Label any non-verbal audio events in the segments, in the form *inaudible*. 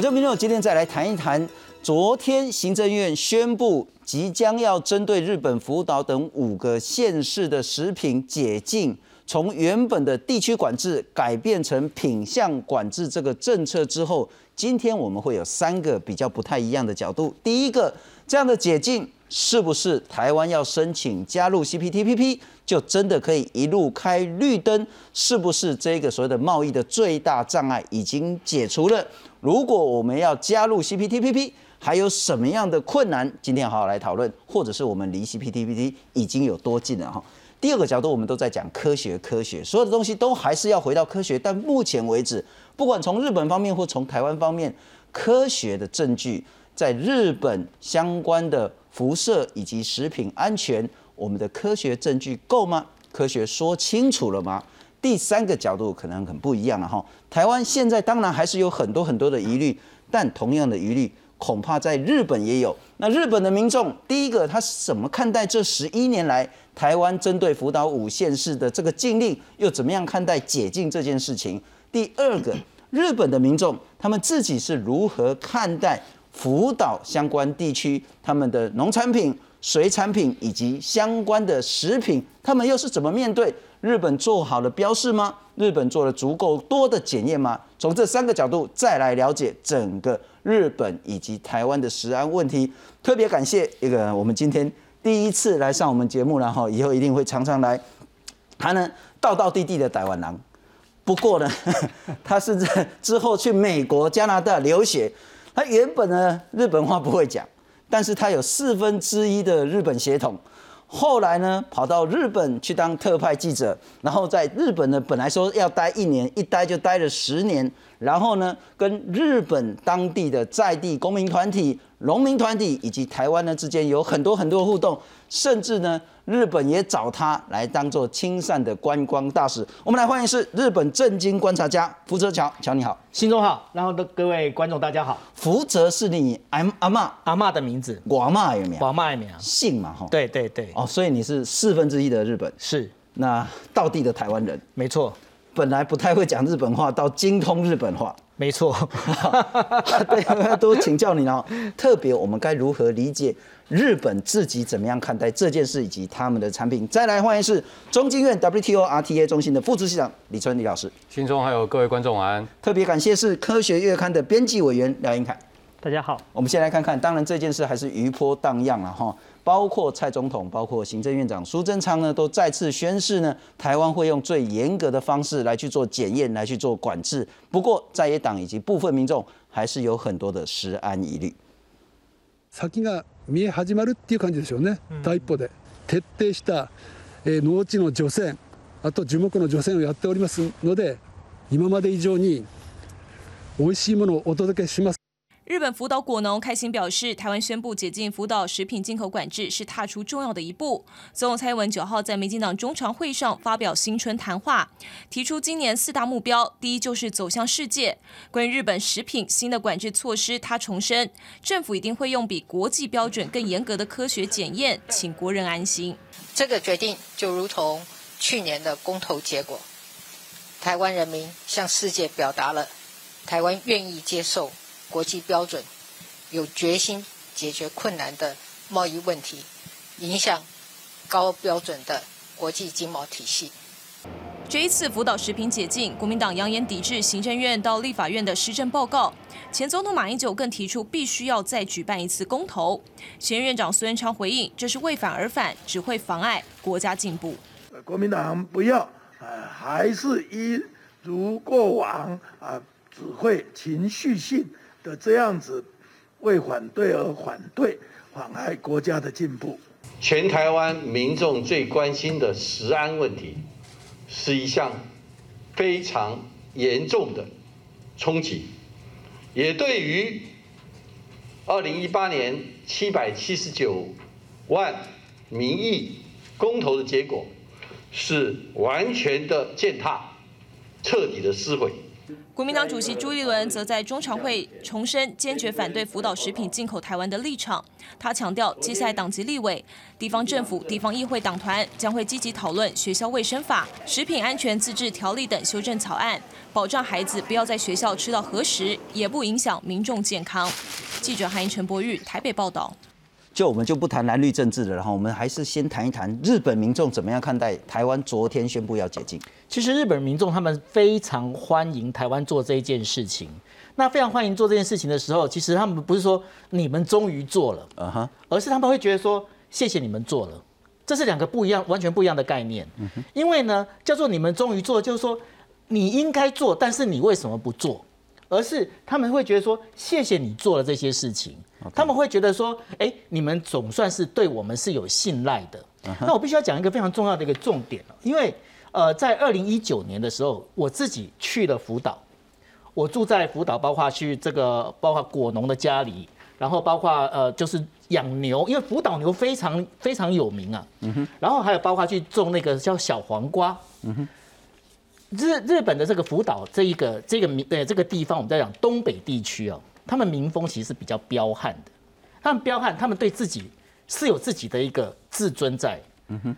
国家民众今天再来谈一谈，昨天行政院宣布即将要针对日本福岛等五个县市的食品解禁，从原本的地区管制改变成品项管制这个政策之后，今天我们会有三个比较不太一样的角度。第一个，这样的解禁是不是台湾要申请加入 CPTPP？就真的可以一路开绿灯，是不是这个所谓的贸易的最大障碍已经解除了？如果我们要加入 CPTPP，还有什么样的困难？今天好好来讨论，或者是我们离 CPTPP 已经有多近了哈？第二个角度，我们都在讲科学，科学所有的东西都还是要回到科学。但目前为止，不管从日本方面或从台湾方面，科学的证据在日本相关的辐射以及食品安全。我们的科学证据够吗？科学说清楚了吗？第三个角度可能很不一样了哈。台湾现在当然还是有很多很多的疑虑，但同样的疑虑恐怕在日本也有。那日本的民众，第一个他是怎么看待这十一年来台湾针对福岛五县市的这个禁令，又怎么样看待解禁这件事情？第二个，日本的民众他们自己是如何看待福岛相关地区他们的农产品？水产品以及相关的食品，他们又是怎么面对日本做好了标示吗？日本做了足够多的检验吗？从这三个角度再来了解整个日本以及台湾的食安问题。特别感谢一个我们今天第一次来上我们节目，然后以后一定会常常来。他呢，道道地地的台湾人，不过呢，*laughs* 他是在之后去美国、加拿大留学，他原本呢日本话不会讲。但是他有四分之一的日本血统，后来呢跑到日本去当特派记者，然后在日本呢本来说要待一年，一待就待了十年，然后呢跟日本当地的在地公民团体、农民团体以及台湾呢之间有很多很多互动，甚至呢。日本也找他来当做亲善的观光大使。我们来欢迎是日本政经观察家福泽桥，桥你好，新中好，然后的各位观众大家好。福泽是你阿阿妈阿妈的名字，我阿妈有没有？我阿妈有没有？姓嘛哈？对对对。哦，所以你是四分之一的日本，是那道地的台湾人，没错。本来不太会讲日本话，到精通日本话，没错。*laughs* 对，都请教你了。特别我们该如何理解？日本自己怎么样看待这件事以及他们的产品？再来欢迎是中经院 WTO RTA 中心的副执行长李春李老师。心中还有各位观众晚安。特别感谢是科学月刊的编辑委员廖英凯。大家好。我们先来看看，当然这件事还是余波荡漾了哈。包括蔡总统，包括行政院长苏贞昌呢，都再次宣誓呢，台湾会用最严格的方式来去做检验，来去做管制。不过在野党以及部分民众还是有很多的食安疑虑。先が見え始まるっていう感じでしょうね、第一歩で。徹底した、えー、農地の除染あと樹木の除染をやっておりますので今まで以上に美味しいものをお届けします日本福岛果农开心表示，台湾宣布解禁福岛食品进口管制是踏出重要的一步。总统蔡英文九号在民进党中常会上发表新春谈话，提出今年四大目标，第一就是走向世界。关于日本食品新的管制措施，他重申，政府一定会用比国际标准更严格的科学检验，请国人安心。这个决定就如同去年的公投结果，台湾人民向世界表达了台湾愿意接受。国际标准有决心解决困难的贸易问题，影响高标准的国际经贸体系。这一次福岛食品解禁，国民党扬言抵制行政院到立法院的施政报告。前总统马英九更提出必须要再举办一次公投。前院长苏元昌回应，这是为反而反，只会妨碍国家进步。国民党不要，呃，还是一如过往啊，只会情绪性。的这样子为反对而反对，妨碍国家的进步。全台湾民众最关心的食安问题，是一项非常严重的冲击，也对于二零一八年七百七十九万民意公投的结果，是完全的践踏，彻底的撕毁。国民党主席朱立伦则在中常会重申坚决反对福岛食品进口台湾的立场。他强调，接下来党籍立委、地方政府、地方议会党团将会积极讨论学校卫生法、食品安全自治条例等修正草案，保障孩子不要在学校吃到核食，也不影响民众健康。记者韩陈柏玉台北报道。就我们就不谈蓝绿政治了，然后我们还是先谈一谈日本民众怎么样看待台湾昨天宣布要解禁。其实日本民众他们非常欢迎台湾做这一件事情。那非常欢迎做这件事情的时候，其实他们不是说你们终于做了，嗯哼，而是他们会觉得说谢谢你们做了。这是两个不一样、完全不一样的概念。因为呢，叫做你们终于做，就是说你应该做，但是你为什么不做？而是他们会觉得说谢谢你做了这些事情。他们会觉得说，哎，你们总算是对我们是有信赖的。那我必须要讲一个非常重要的一个重点因为呃，在二零一九年的时候，我自己去了福岛，我住在福岛，包括去这个包括果农的家里，然后包括呃就是养牛，因为福岛牛非常非常有名啊。嗯哼。然后还有包括去种那个叫小黄瓜。嗯哼。日日本的这个福岛这一个这个民呃这个地方，我们在讲东北地区哦。他们民风其实是比较彪悍的，他们彪悍，他们对自己是有自己的一个自尊在。嗯哼，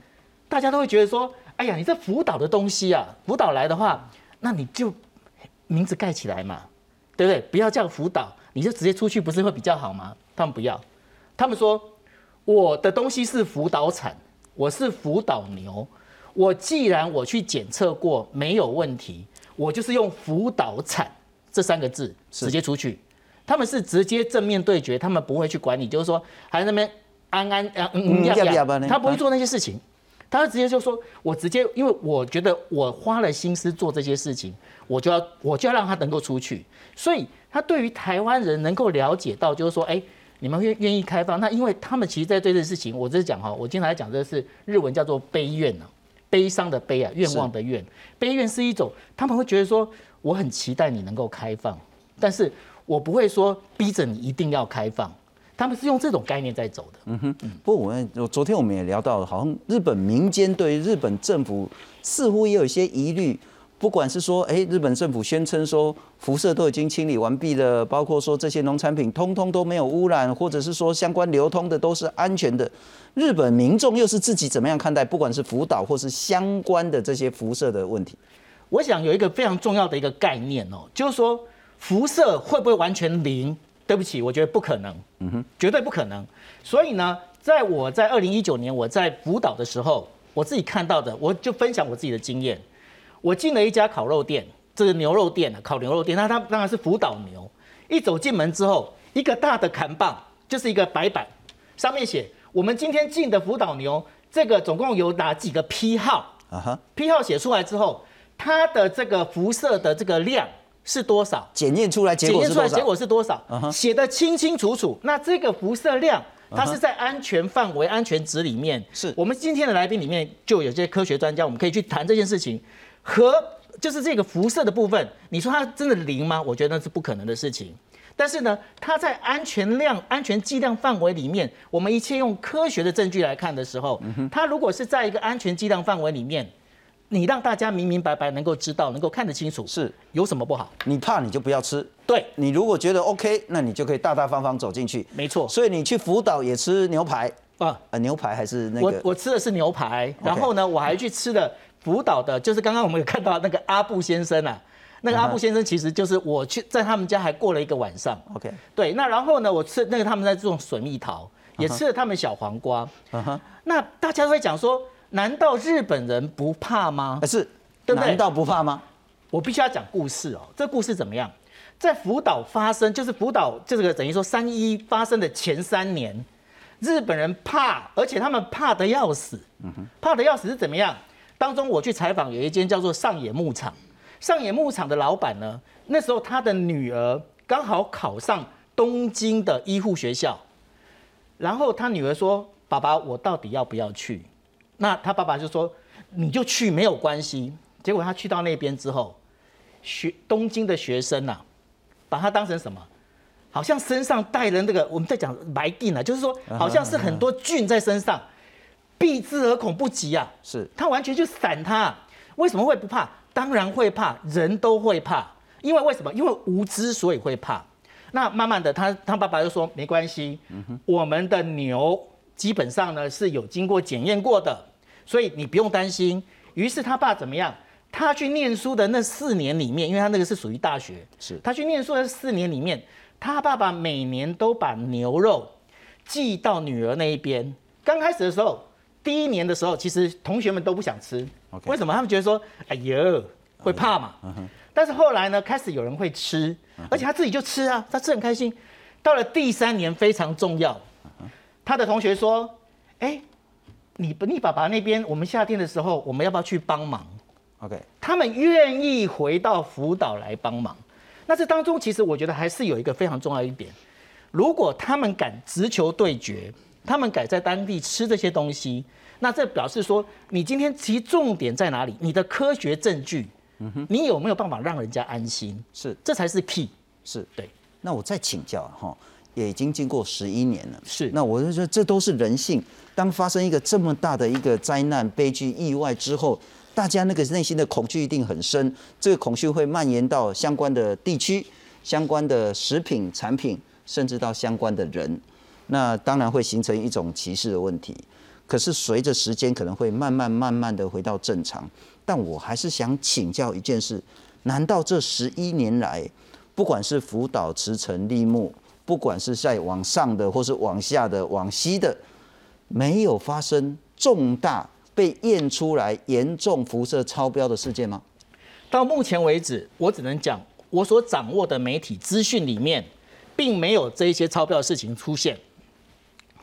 大家都会觉得说，哎呀，你这福岛的东西啊，福岛来的话，那你就名字盖起来嘛，对不对？不要叫福岛，你就直接出去，不是会比较好吗？他们不要，他们说我的东西是福岛产，我是福岛牛，我既然我去检测过没有问题，我就是用辅导产这三个字直接出去。他们是直接正面对决，他们不会去管你，就是说还在那边安安嗯嗯呀呀，他不会做那些事情，他会直接就说，我直接，因为我觉得我花了心思做这些事情，我就要我就要让他能够出去，所以他对于台湾人能够了解到，就是说，哎，你们愿愿意开放，那因为他们其实在对这事情，我这是讲哈，我经常来讲这是日文叫做悲愿啊，悲伤的悲啊，愿望的愿，悲愿是一种，他们会觉得说，我很期待你能够开放，但是。我不会说逼着你一定要开放，他们是用这种概念在走的。嗯哼，不过我们昨天我们也聊到，好像日本民间对日本政府似乎也有一些疑虑，不管是说，哎，日本政府宣称说辐射都已经清理完毕了，包括说这些农产品通通都没有污染，或者是说相关流通的都是安全的，日本民众又是自己怎么样看待，不管是福岛或是相关的这些辐射的问题？我想有一个非常重要的一个概念哦，就是说。辐射会不会完全零？对不起，我觉得不可能，嗯哼，绝对不可能。所以呢，在我在二零一九年我在福岛的时候，我自己看到的，我就分享我自己的经验。我进了一家烤肉店，这个牛肉店啊，烤牛肉店，那它当然是福岛牛。一走进门之后，一个大的砍棒就是一个白板，上面写我们今天进的福岛牛，这个总共有哪几个批号？啊哈，批号写出来之后，它的这个辐射的这个量。是多少？检验出来结果是多少？结果是多少？写的清清楚楚。那这个辐射量，它是在安全范围、安全值里面。是我们今天的来宾里面就有些科学专家，我们可以去谈这件事情。和就是这个辐射的部分，你说它真的零吗？我觉得那是不可能的事情。但是呢，它在安全量、安全剂量范围里面，我们一切用科学的证据来看的时候，它如果是在一个安全剂量范围里面。你让大家明明白白能够知道，能够看得清楚，是有什么不好？你怕你就不要吃。对你如果觉得 OK，那你就可以大大方方走进去。没错。所以你去福岛也吃牛排啊？呃，牛排还是那个？我我吃的是牛排，然后呢，我还去吃的福岛的，就是刚刚我们有看到那个阿布先生啊，那个阿布先生其实就是我去在他们家还过了一个晚上。OK。对，那然后呢，我吃那个他们在种水蜜桃，也吃了他们小黄瓜。嗯哼。那大家都会讲说，难道日本人不怕吗？是。对不对难道不怕吗？我必须要讲故事哦。这故事怎么样？在福岛发生，就是福岛这个等于说三一发生的前三年，日本人怕，而且他们怕的要死。嗯哼，怕的要死是怎么样？当中我去采访，有一间叫做上野牧场。上野牧场的老板呢，那时候他的女儿刚好考上东京的医护学校，然后他女儿说：“爸爸，我到底要不要去？”那他爸爸就说：“你就去，没有关系。”结果他去到那边之后，学东京的学生呐，把他当成什么？好像身上带了那个我们在讲白定啊，就是说好像是很多菌在身上，避之而恐不及啊！是他完全就闪他，为什么会不怕？当然会怕，人都会怕，因为为什么？因为无知，所以会怕。那慢慢的，他他爸爸就说没关系，我们的牛基本上呢是有经过检验过的，所以你不用担心。于是他爸怎么样？他去念书的那四年里面，因为他那个是属于大学，是他去念书的四年里面，他爸爸每年都把牛肉寄到女儿那一边。刚开始的时候，第一年的时候，其实同学们都不想吃，为什么？他们觉得说，哎呦，会怕嘛。但是后来呢，开始有人会吃，而且他自己就吃啊，他吃很开心。到了第三年非常重要，他的同学说，哎，你你爸爸那边，我们夏天的时候，我们要不要去帮忙？OK，他们愿意回到福岛来帮忙。那这当中，其实我觉得还是有一个非常重要一点：如果他们敢直球对决，他们改在当地吃这些东西，那这表示说，你今天其实重点在哪里？你的科学证据，你有没有办法让人家安心？是，这才是 key。是对。那我再请教哈，也已经经过十一年了。是。那我就说，这都是人性。当发生一个这么大的一个灾难、悲剧、意外之后。大家那个内心的恐惧一定很深，这个恐惧会蔓延到相关的地区、相关的食品产品，甚至到相关的人，那当然会形成一种歧视的问题。可是随着时间，可能会慢慢慢慢的回到正常。但我还是想请教一件事：难道这十一年来，不管是福岛、池城、立木，不管是在往上的或是往下的、往西的，没有发生重大？被验出来严重辐射超标的事件吗？到目前为止，我只能讲我所掌握的媒体资讯里面，并没有这一些超标的事情出现。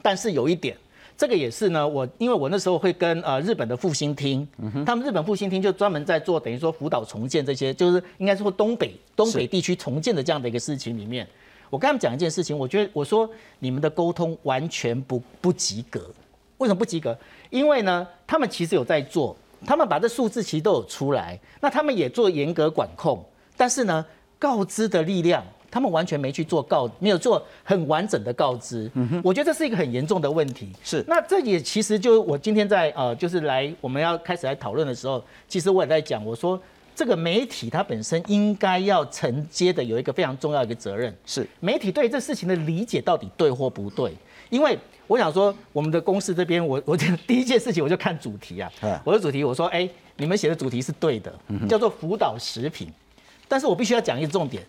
但是有一点，这个也是呢，我因为我那时候会跟呃日本的复兴厅，他们日本复兴厅就专门在做等于说福岛重建这些，就是应该说东北东北地区重建的这样的一个事情里面，我跟他们讲一件事情，我觉得我说你们的沟通完全不不及格。为什么不及格？因为呢，他们其实有在做，他们把这数字其实都有出来，那他们也做严格管控，但是呢，告知的力量，他们完全没去做告，没有做很完整的告知。嗯哼，我觉得这是一个很严重的问题。是，那这也其实就我今天在呃，就是来我们要开始来讨论的时候，其实我也在讲，我说这个媒体它本身应该要承接的有一个非常重要一个责任，是媒体对这事情的理解到底对或不对，因为。我想说，我们的公司这边，我我第一件事情我就看主题啊。我的主题我说，哎，你们写的主题是对的，叫做辅导食品。但是我必须要讲一个重点，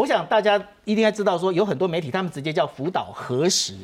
我想大家一定要知道，说有很多媒体他们直接叫辅导核食。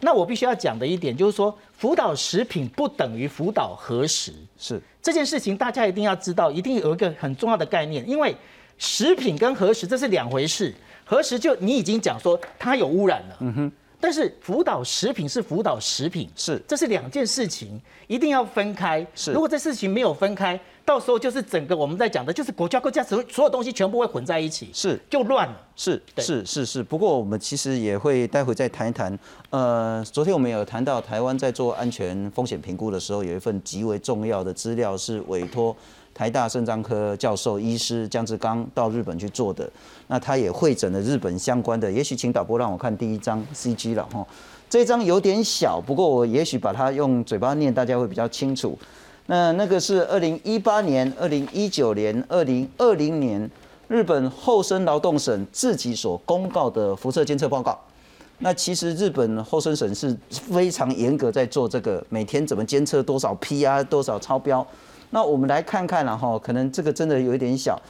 那我必须要讲的一点就是说，辅导食品不等于辅导核食。是这件事情，大家一定要知道，一定有一个很重要的概念，因为食品跟核食这是两回事。核食就你已经讲说它有污染了。嗯哼。但是辅导食品是辅导食品，是这是两件事情，一定要分开。是如果这事情没有分开，到时候就是整个我们在讲的，就是国家国家所所有东西全部会混在一起，是就乱了。是是是是。不过我们其实也会待会再谈一谈。呃，昨天我们有谈到台湾在做安全风险评估的时候，有一份极为重要的资料是委托。台大肾脏科教授医师姜志刚到日本去做的，那他也会诊了日本相关的。也许请导播让我看第一张 CG 了哈，这张有点小，不过我也许把它用嘴巴念，大家会比较清楚。那那个是二零一八年、二零一九年、二零二零年日本厚生劳动省自己所公告的辐射监测报告。那其实日本厚生省是非常严格在做这个，每天怎么监测多少 P 啊，多少超标。那我们来看看了哈，可能这个真的有一点小。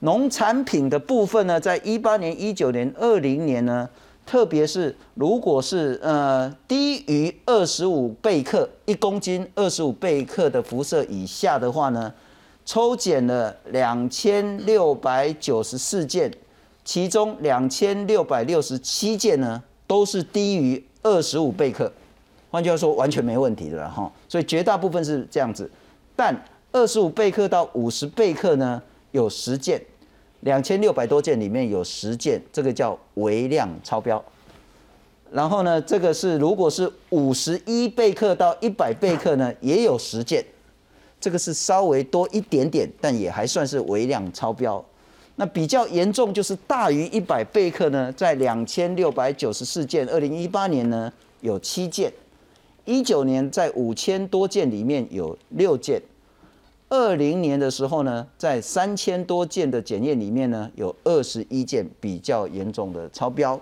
农产品的部分呢，在一八年、一九年、二零年呢，特别是如果是呃低于二十五贝克一公斤、二十五贝克的辐射以下的话呢，抽检了两千六百九十四件，其中两千六百六十七件呢都是低于二十五贝克，换句话说，完全没问题的了哈。所以绝大部分是这样子，但二十五贝克到五十贝克呢，有十件，两千六百多件里面有十件，这个叫微量超标。然后呢，这个是如果是五十一贝克到一百贝克呢，也有十件，这个是稍微多一点点，但也还算是微量超标。那比较严重就是大于一百贝克呢，在两千六百九十四件，二零一八年呢有七件，一九年在五千多件里面有六件。二零年的时候呢，在三千多件的检验里面呢，有二十一件比较严重的超标。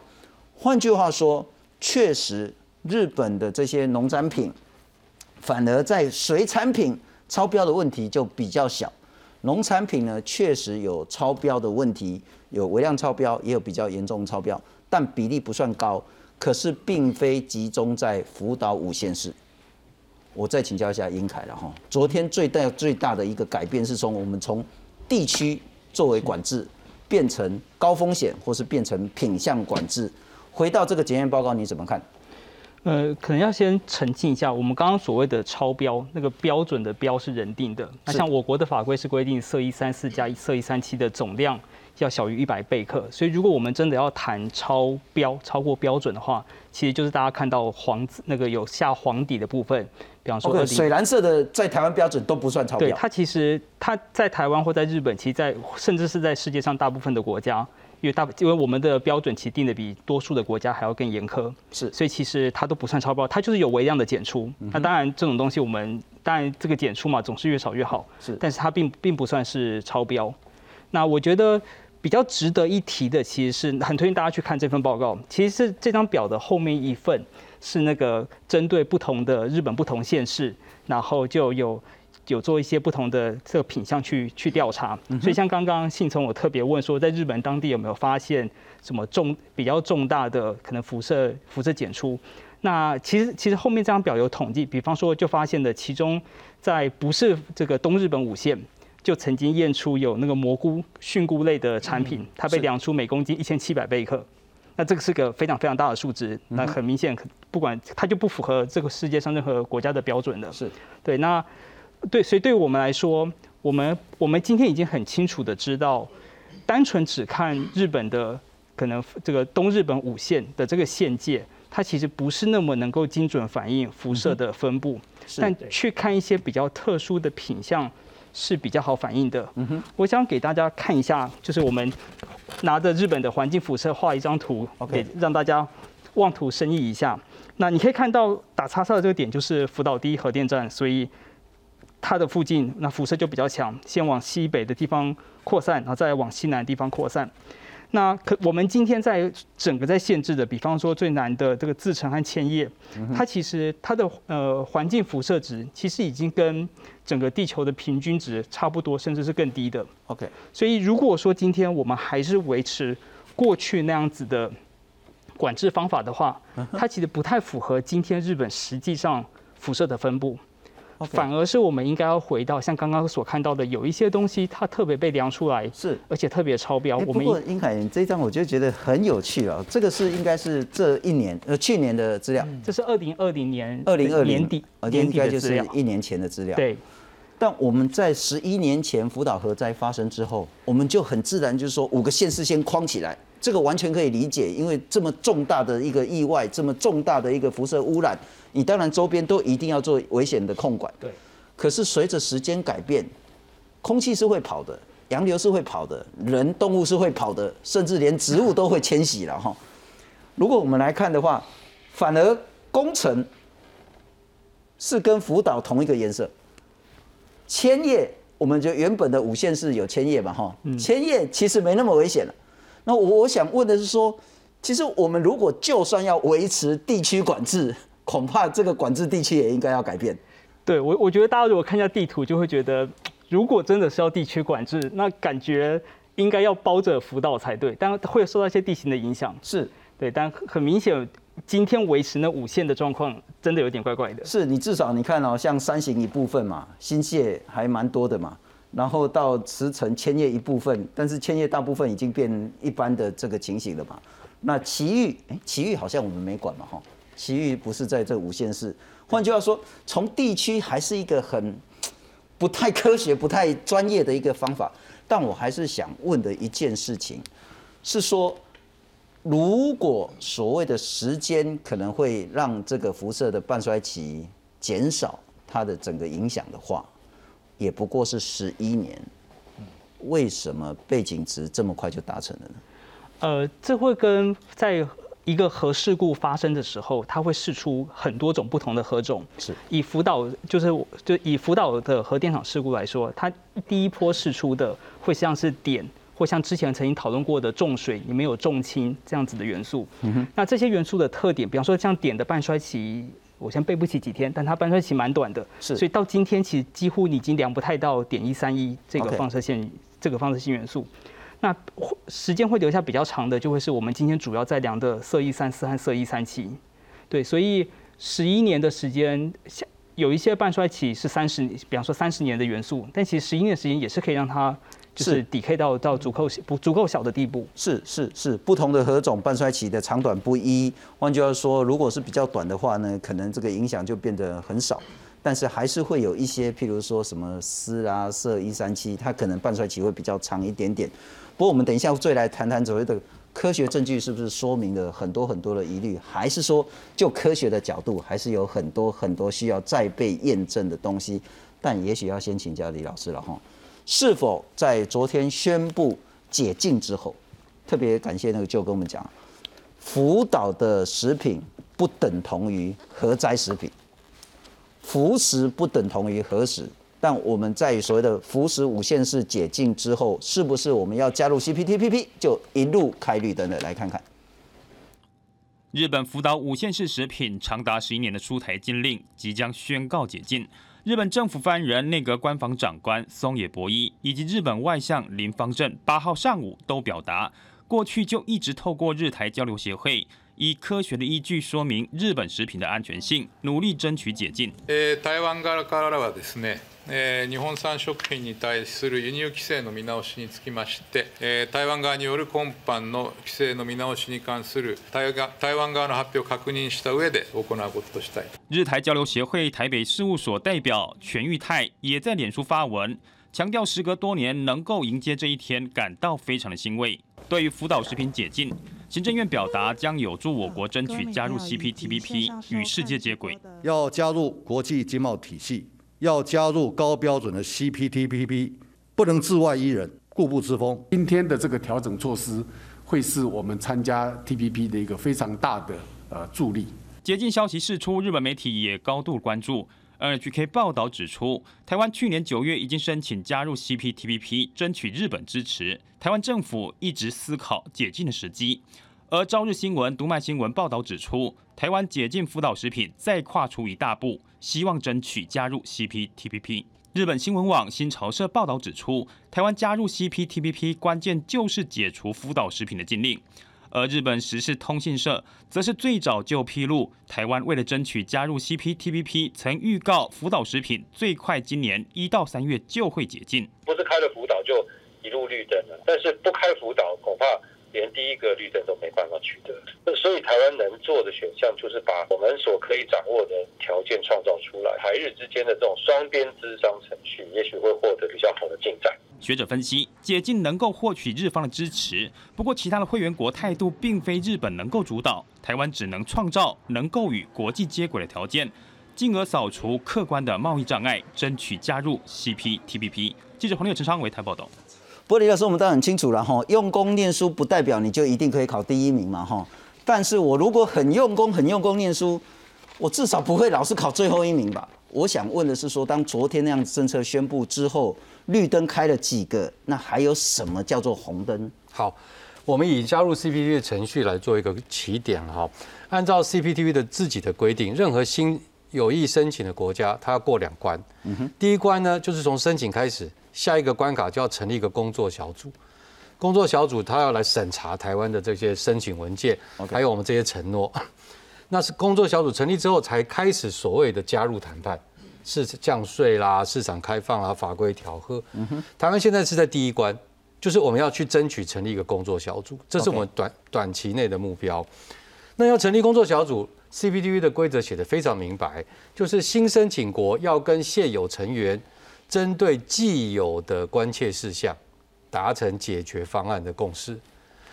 换句话说，确实日本的这些农产品，反而在水产品超标的问题就比较小。农产品呢，确实有超标的问题，有微量超标，也有比较严重超标，但比例不算高。可是并非集中在福岛五县市。我再请教一下英凯了哈。昨天最大最大的一个改变是从我们从地区作为管制，变成高风险或是变成品相管制。回到这个检验报告，你怎么看？呃，可能要先澄清一下，我们刚刚所谓的超标，那个标准的标是人定的。那像我国的法规是规定色一三四加色一三七的总量。要小于一百贝克，所以如果我们真的要谈超标、超过标准的话，其实就是大家看到黄那个有下黄底的部分，比方说水蓝色的，在台湾标准都不算超标。对，它其实它在台湾或在日本，其实在甚至是在世界上大部分的国家，因为大因为我们的标准其实定的比多数的国家还要更严苛，是，所以其实它都不算超标，它就是有微量的检出。那当然这种东西我们当然这个检出嘛，总是越少越好，是，但是它并并不算是超标。那我觉得。比较值得一提的，其实是很推荐大家去看这份报告。其实是这张表的后面一份是那个针对不同的日本不同县市，然后就有有做一些不同的这个品相去去调查。所以像刚刚信从我特别问说，在日本当地有没有发现什么重比较重大的可能辐射辐射检出？那其实其实后面这张表有统计，比方说就发现的其中在不是这个东日本五县。就曾经验出有那个蘑菇菌菇类的产品，它被量出每公斤一千七百贝克，那这个是个非常非常大的数值，那很明显，不管它就不符合这个世界上任何国家的标准的。是对，那对，所以对于我们来说，我们我们今天已经很清楚的知道，单纯只看日本的可能这个东日本五线的这个线界，它其实不是那么能够精准反映辐射的分布，但去看一些比较特殊的品相。是比较好反映的。嗯哼，我想给大家看一下，就是我们拿着日本的环境辐射画一张图，OK，让大家望图生意一下。那你可以看到打叉叉的这个点就是福岛第一核电站，所以它的附近那辐射就比较强，先往西北的地方扩散，然后再往西南的地方扩散。那可我们今天在整个在限制的，比方说最难的这个自成和千叶，它其实它的呃环境辐射值其实已经跟整个地球的平均值差不多，甚至是更低的。OK，所以如果说今天我们还是维持过去那样子的管制方法的话，它其实不太符合今天日本实际上辐射的分布。反而是我们应该要回到像刚刚所看到的，有一些东西它特别被量出来，是而且特别超标。不过英凯，这张我就觉得很有趣啊，这个是应该是这一年呃去年的资料，这是二零二零年二零二年底年底的资料，一年前的资料。对。但我们在十一年前福岛核灾发生之后，我们就很自然就是说五个县市先框起来，这个完全可以理解，因为这么重大的一个意外，这么重大的一个辐射污染。你当然周边都一定要做危险的控管，对。可是随着时间改变，空气是会跑的，洋流是会跑的，人动物是会跑的，甚至连植物都会迁徙了哈。如果我们来看的话，反而工程是跟福岛同一个颜色。千叶，我们就原本的五线是有千叶嘛哈，千叶其实没那么危险了。那我我想问的是说，其实我们如果就算要维持地区管制。恐怕这个管制地区也应该要改变。对我，我觉得大家如果看一下地图，就会觉得，如果真的是要地区管制，那感觉应该要包着福岛才对，但会受到一些地形的影响。是对，但很明显，今天维持那五线的状况，真的有点怪怪的。是你至少你看哦，像山形一部分嘛，新泻还蛮多的嘛，然后到茨城千叶一部分，但是千叶大部分已经变一般的这个情形了嘛。那奇遇，哎，奇遇好像我们没管嘛，哈。奇遇不是在这五线市，换句话说，从地区还是一个很不太科学、不太专业的一个方法。但我还是想问的一件事情，是说，如果所谓的时间可能会让这个辐射的半衰期减少它的整个影响的话，也不过是十一年，为什么背景值这么快就达成了呢？呃，这会跟在一个核事故发生的时候，它会试出很多种不同的核种。是以福岛就是就以福岛的核电厂事故来说，它第一波试出的会像是碘，或像之前曾经讨论过的重水里面有重氢这样子的元素。那这些元素的特点，比方说像碘的半衰期，我先背不起几天，但它半衰期蛮短的。是所以到今天其实几乎已经量不太到点一三一这个放射线这个放射性元素。那会时间会留下比较长的，就会是我们今天主要在量的色一三四和色一三七。对，所以十一年的时间，像有一些半衰期是三十，比方说三十年的元素，但其实十一年的时间也是可以让它就是是抵 K 到到足够不足够小的地步。是是是，不同的何种半衰期的长短不一。换句话说，如果是比较短的话呢，可能这个影响就变得很少。但是还是会有一些，譬如说什么铯啊、铯一三七，它可能半衰期会比较长一点点。不过我们等一下再来谈谈所谓的科学证据是不是说明了很多很多的疑虑，还是说就科学的角度，还是有很多很多需要再被验证的东西。但也许要先请教李老师了哈，是否在昨天宣布解禁之后，特别感谢那个舅跟我们讲，福岛的食品不等同于核灾食品，福食不等同于核食。但我们在所谓的福食五线式解禁之后，是不是我们要加入 CPTPP 就一路开绿灯的？来看看。日本福岛五线式食品长达十一年的出台禁令即将宣告解禁。日本政府发言人、内阁官房长官松野博一以及日本外相林方正八号上午都表达，过去就一直透过日台交流协会，以科学的依据说明日本食品的安全性，努力争取解禁。えー台湾側からはですね、 えー日本産食品に対する輸入規制の見直しにつきまして、えー台湾側による今般の規制の見直しに関する台湾側の発表を確認した上で行うこととしたい。日台交流协会台北事务所代表全玉泰也在脸书发文，强调时隔多年能够迎接这一天，感到非常的欣慰。对于福岛食品解禁，行政院表达将有助我国争取加入 CPTPP 与世界接轨。要加入国际经贸体系，要加入高标准的 CPTPP，不能自外依人，固步自封。今天的这个调整措施，会是我们参加 TPP 的一个非常大的呃助力。解禁消息释出，日本媒体也高度关注。NHK 报道指出，台湾去年九月已经申请加入 CPTPP，争取日本支持。台湾政府一直思考解禁的时机。而朝日新闻、读卖新闻报道指出，台湾解禁福岛食品再跨出一大步，希望争取加入 CPTPP。日本新闻网新潮社报道指出，台湾加入 CPTPP 关键就是解除福岛食品的禁令。而日本时事通信社则是最早就披露，台湾为了争取加入 CPTPP，曾预告福岛食品最快今年一到三月就会解禁。不是开了福岛就一路绿灯了，但是不开福岛，恐怕连第一个绿灯都没办法取得。那所以台湾能做的选项就是把我们所可以掌握的条件创造出来，台日之间的这种双边资商程序，也许会获得比较好的进展。学者分析，解禁能够获取日方的支持，不过其他的会员国态度并非日本能够主导，台湾只能创造能够与国际接轨的条件，进而扫除客观的贸易障碍，争取加入 CPTPP。记者黄立友、陈昌伟台报道。不过李老师，我们当然很清楚了哈，用功念书不代表你就一定可以考第一名嘛哈。但是我如果很用功、很用功念书，我至少不会老是考最后一名吧？我想问的是说，当昨天那样政策宣布之后，绿灯开了几个？那还有什么叫做红灯？好，我们以加入 CPTV 的程序来做一个起点哈。按照 CPTV 的自己的规定，任何新有意申请的国家，它要过两关。第一关呢，就是从申请开始，下一个关卡就要成立一个工作小组。工作小组他要来审查台湾的这些申请文件，还有我们这些承诺。*laughs* 那是工作小组成立之后，才开始所谓的加入谈判，是降税啦、市场开放啦、法规调和。台湾现在是在第一关，就是我们要去争取成立一个工作小组，这是我们短短期内的目标。那要成立工作小组，CPTV 的规则写得非常明白，就是新申请国要跟现有成员针对既有的关切事项达成解决方案的共识。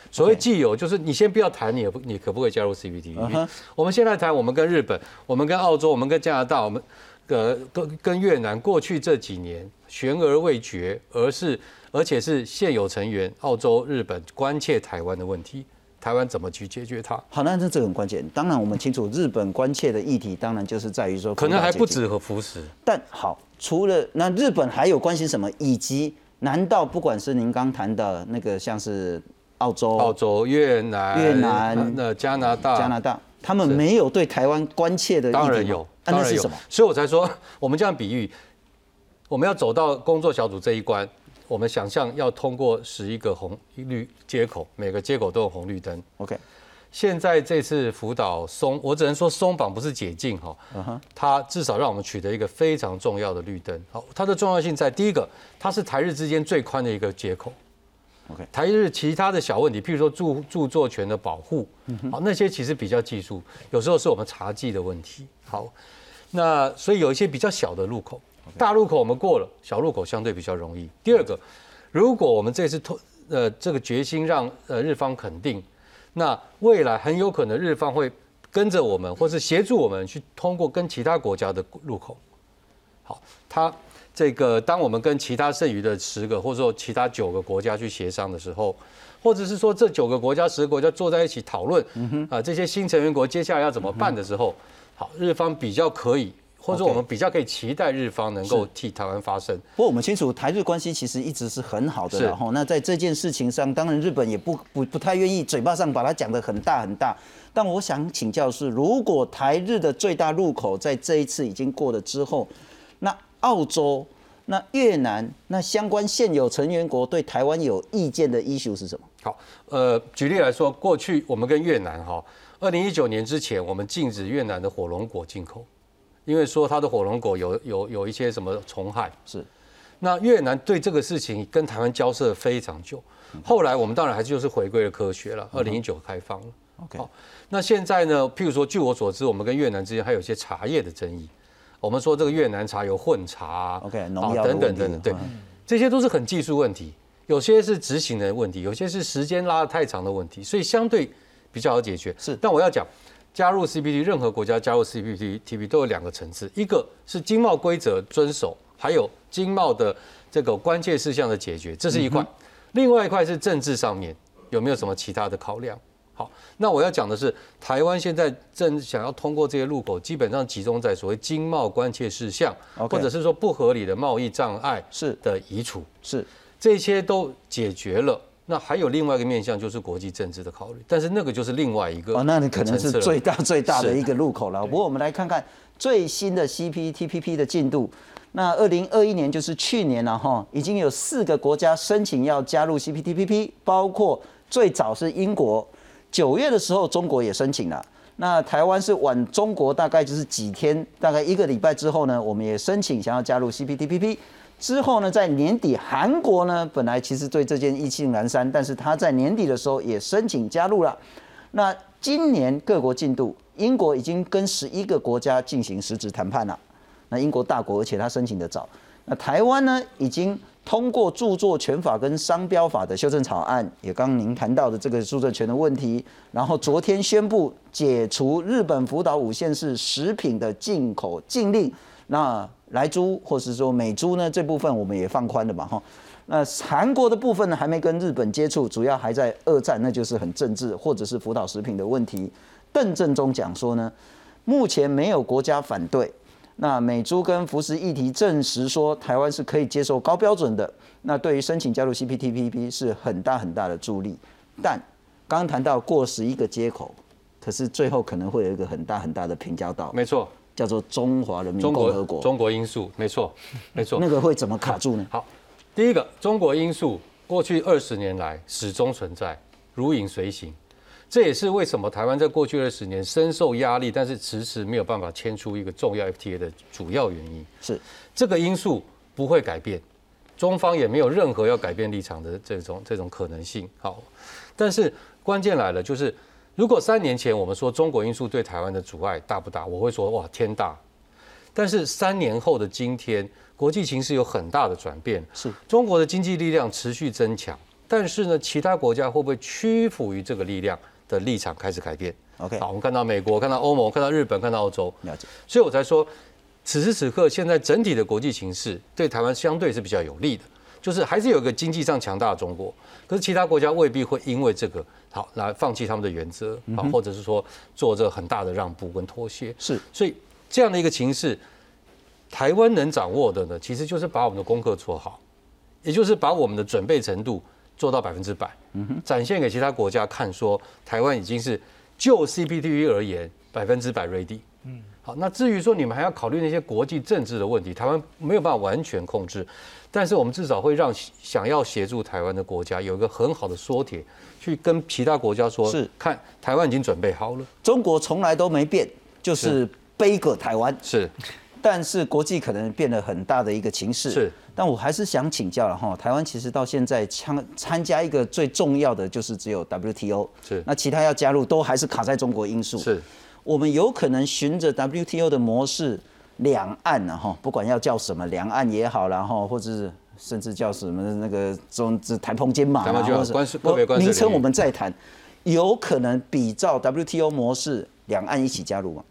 所谓既有，就是你先不要谈，你也不你可不可以加入 CPTP？、我们现在谈，我们跟日本，我们跟澳洲，我们跟加拿大，我们呃跟跟越南，过去这几年悬而未决，而是而且是现有成员澳洲、日本关切台湾的问题，台湾怎么去解决它？好，那这这很关键。当然，我们清楚日本关切的议题，当然就是在于说，可能还不止和服食。但好，除了那日本还有关心什么？以及难道不管是您刚谈的那个，像是澳洲、澳洲、越南、越南、那加拿大、加拿大，他们没有对台湾关切的？当然有，当然有。所以我才说，*laughs* 我们这样比喻，我们要走到工作小组这一关。我们想象要通过十一个红绿接口，每个接口都有红绿灯。OK，现在这次辅导松，我只能说松绑不是解禁哈，它至少让我们取得一个非常重要的绿灯。好，它的重要性在第一个，它是台日之间最宽的一个接口。OK，台日其他的小问题，譬如说著著作权的保护，好，那些其实比较技术，有时候是我们查记的问题。好，那所以有一些比较小的路口。大路口我们过了，小路口相对比较容易。第二个，如果我们这次通呃这个决心让呃日方肯定，那未来很有可能日方会跟着我们，或是协助我们去通过跟其他国家的路口。好，他这个当我们跟其他剩余的十个或者说其他九个国家去协商的时候，或者是说这九个国家十个国家坐在一起讨论啊这些新成员国接下来要怎么办的时候，好，日方比较可以。或者我们比较可以期待日方能够替台湾发声。不过我们清楚台日关系其实一直是很好的，然后那在这件事情上，当然日本也不不不太愿意嘴巴上把它讲得很大很大。但我想请教是，如果台日的最大入口在这一次已经过了之后，那澳洲、那越南、那相关现有成员国对台湾有意见的 issue 是什么？好，呃，举例来说，过去我们跟越南哈，二零一九年之前，我们禁止越南的火龙果进口。因为说它的火龙果有有有一些什么虫害是，那越南对这个事情跟台湾交涉非常久，后来我们当然还是就是回归了科学了。二零一九开放了，OK。好，那现在呢？譬如说，据我所知，我们跟越南之间还有一些茶叶的争议。我们说这个越南茶有混茶，OK，农药等等等等，对，这些都是很技术问题，有些是执行的问题，有些是时间拉得太长的问题，所以相对比较好解决。是，但我要讲。加入 CPT，任何国家加入 CPTPP 都有两个层次，一个是经贸规则遵守，还有经贸的这个关切事项的解决，这是一块；另外一块是政治上面有没有什么其他的考量。好，那我要讲的是，台湾现在正想要通过这些路口，基本上集中在所谓经贸关切事项，或者是说不合理的贸易障碍是。的移除，是。这些都解决了。那还有另外一个面向，就是国际政治的考虑，但是那个就是另外一个哦，那你可能是最大最大的一个入口了。不过我们来看看最新的 CPTPP 的进度。那二零二一年就是去年了哈，已经有四个国家申请要加入 CPTPP，包括最早是英国，九月的时候中国也申请了。那台湾是晚中国大概就是几天，大概一个礼拜之后呢，我们也申请想要加入 CPTPP。之后呢，在年底，韩国呢本来其实对这件意兴阑珊，但是他在年底的时候也申请加入了。那今年各国进度，英国已经跟十一个国家进行实质谈判了。那英国大国，而且他申请的早。那台湾呢，已经通过著作权法跟商标法的修正草案，也刚刚您谈到的这个著作权的问题。然后昨天宣布解除日本福岛五县市食品的进口禁令。那来猪或是说美猪呢？这部分我们也放宽了嘛，哈。那韩国的部分呢，还没跟日本接触，主要还在二战，那就是很政治或者是福岛食品的问题。邓正中讲说呢，目前没有国家反对。那美猪跟福食议题证实说，台湾是可以接受高标准的。那对于申请加入 CPTPP 是很大很大的助力。但刚刚谈到过十一个接口，可是最后可能会有一个很大很大的平交道。没错。叫做中华人民共和国，中国因素，没错，没错。*laughs* 那个会怎么卡住呢？好，第一个，中国因素过去二十年来始终存在，如影随形。这也是为什么台湾在过去二十年深受压力，但是迟迟没有办法签出一个重要 FTA 的主要原因。是这个因素不会改变，中方也没有任何要改变立场的这种这种可能性。好，但是关键来了，就是。如果三年前我们说中国因素对台湾的阻碍大不大，我会说哇天大。但是三年后的今天，国际形势有很大的转变，是中国的经济力量持续增强，但是呢，其他国家会不会屈服于这个力量的立场开始改变？OK，好，我们看到美国，看到欧盟，看到日本，看到澳洲，了解。所以我才说，此时此刻，现在整体的国际形势对台湾相对是比较有利的。就是还是有一个经济上强大的中国，可是其他国家未必会因为这个好来放弃他们的原则，好，或者是说做这很大的让步跟妥协。是，所以这样的一个情势，台湾能掌握的呢，其实就是把我们的功课做好，也就是把我们的准备程度做到百分之百，展现给其他国家看，说台湾已经是就 CPTV 而言百分之百 ready。嗯，好，那至于说你们还要考虑那些国际政治的问题，台湾没有办法完全控制，但是我们至少会让想要协助台湾的国家有一个很好的缩帖，去跟其他国家说，是。看台湾已经准备好了。中国从来都没变，就是背个台湾。是，但是国际可能变了很大的一个情势。是，但我还是想请教了哈，台湾其实到现在参参加一个最重要的就是只有 WTO 是，那其他要加入都还是卡在中国因素。是。我们有可能循着 WTO 的模式，两岸呢哈，不管要叫什么，两岸也好，然后或者是甚至叫什么那个中之台澎金马啊，或者名称我们再谈，有可能比照 WTO 模式，两岸一起加入吗？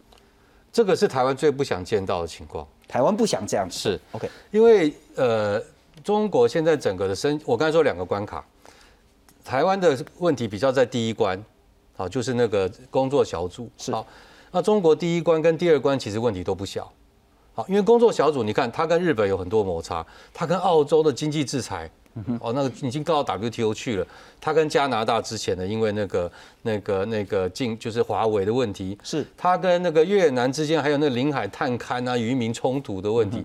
这个是台湾最不想见到的情况。台湾不想这样是 OK，因为呃，中国现在整个的生，我刚才说两个关卡，台湾的问题比较在第一关，好，就是那个工作小组是好。那中国第一关跟第二关其实问题都不小，好，因为工作小组，你看他跟日本有很多摩擦，他跟澳洲的经济制裁，哦，那个已经告到 WTO 去了，他跟加拿大之前的因为那个那个那个进就是华为的问题，是他跟那个越南之间还有那领海探勘啊渔民冲突的问题。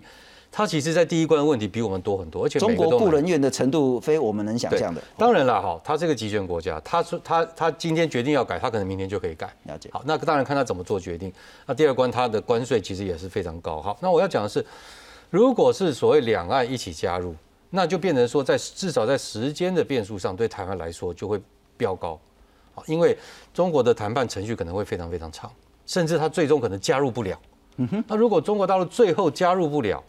他其实，在第一关的问题比我们多很多，而且中国雇人员的程度非我们能想象的。当然了，哈，他这个集权国家，他说他他今天决定要改，他可能明天就可以改。了解。好，那当然看他怎么做决定。那第二关，他的关税其实也是非常高。好，那我要讲的是，如果是所谓两岸一起加入，那就变成说，在至少在时间的变数上，对台湾来说就会飙高。好，因为中国的谈判程序可能会非常非常长，甚至他最终可能加入不了。嗯哼。那如果中国大陆最后加入不了，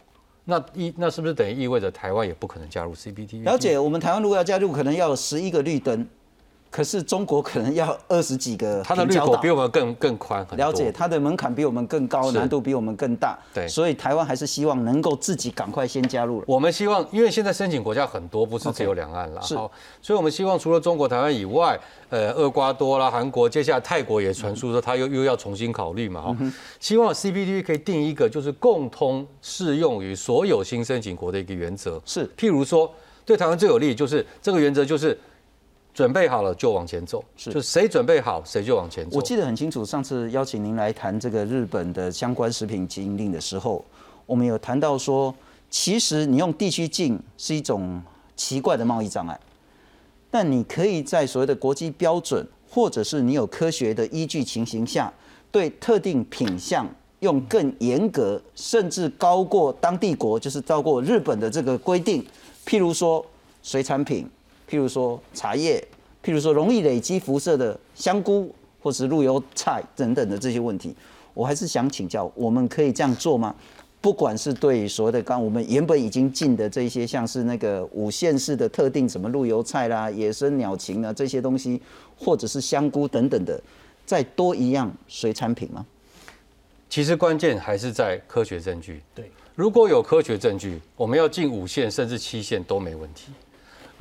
那意那是不是等于意味着台湾也不可能加入 CPT？了解，我们台湾如果要加入，可能要十一个绿灯。可是中国可能要二十几个，它的绿口比我们更更宽很多。了解，它的门槛比我们更高，难度比我们更大。对，所以台湾还是希望能够自己赶快先加入了。我们希望，因为现在申请国家很多，不是只有两岸了。是，所以我们希望除了中国台湾以外，呃，厄瓜多啦、韩国，接下来泰国也传出说他又又要重新考虑嘛。哈，希望 CPT 可以定一个就是共通适用于所有新申请国的一个原则。是，譬如说对台湾最有利就是这个原则就是。准备好了就往前走，是就谁准备好谁就往前走。我记得很清楚，上次邀请您来谈这个日本的相关食品禁令的时候，我们有谈到说，其实你用地区禁是一种奇怪的贸易障碍，但你可以在所谓的国际标准，或者是你有科学的依据情形下，对特定品相用更严格，甚至高过当地国，就是超过日本的这个规定，譬如说水产品。譬如说茶叶，譬如说容易累积辐射的香菇，或是路由菜等等的这些问题，我还是想请教，我们可以这样做吗？不管是对所谓的刚我们原本已经进的这些，像是那个五线式的特定什么路由菜啦、野生鸟禽啊这些东西，或者是香菇等等的，再多一样水产品吗？其实关键还是在科学证据。对，如果有科学证据，我们要进五线甚至七线都没问题。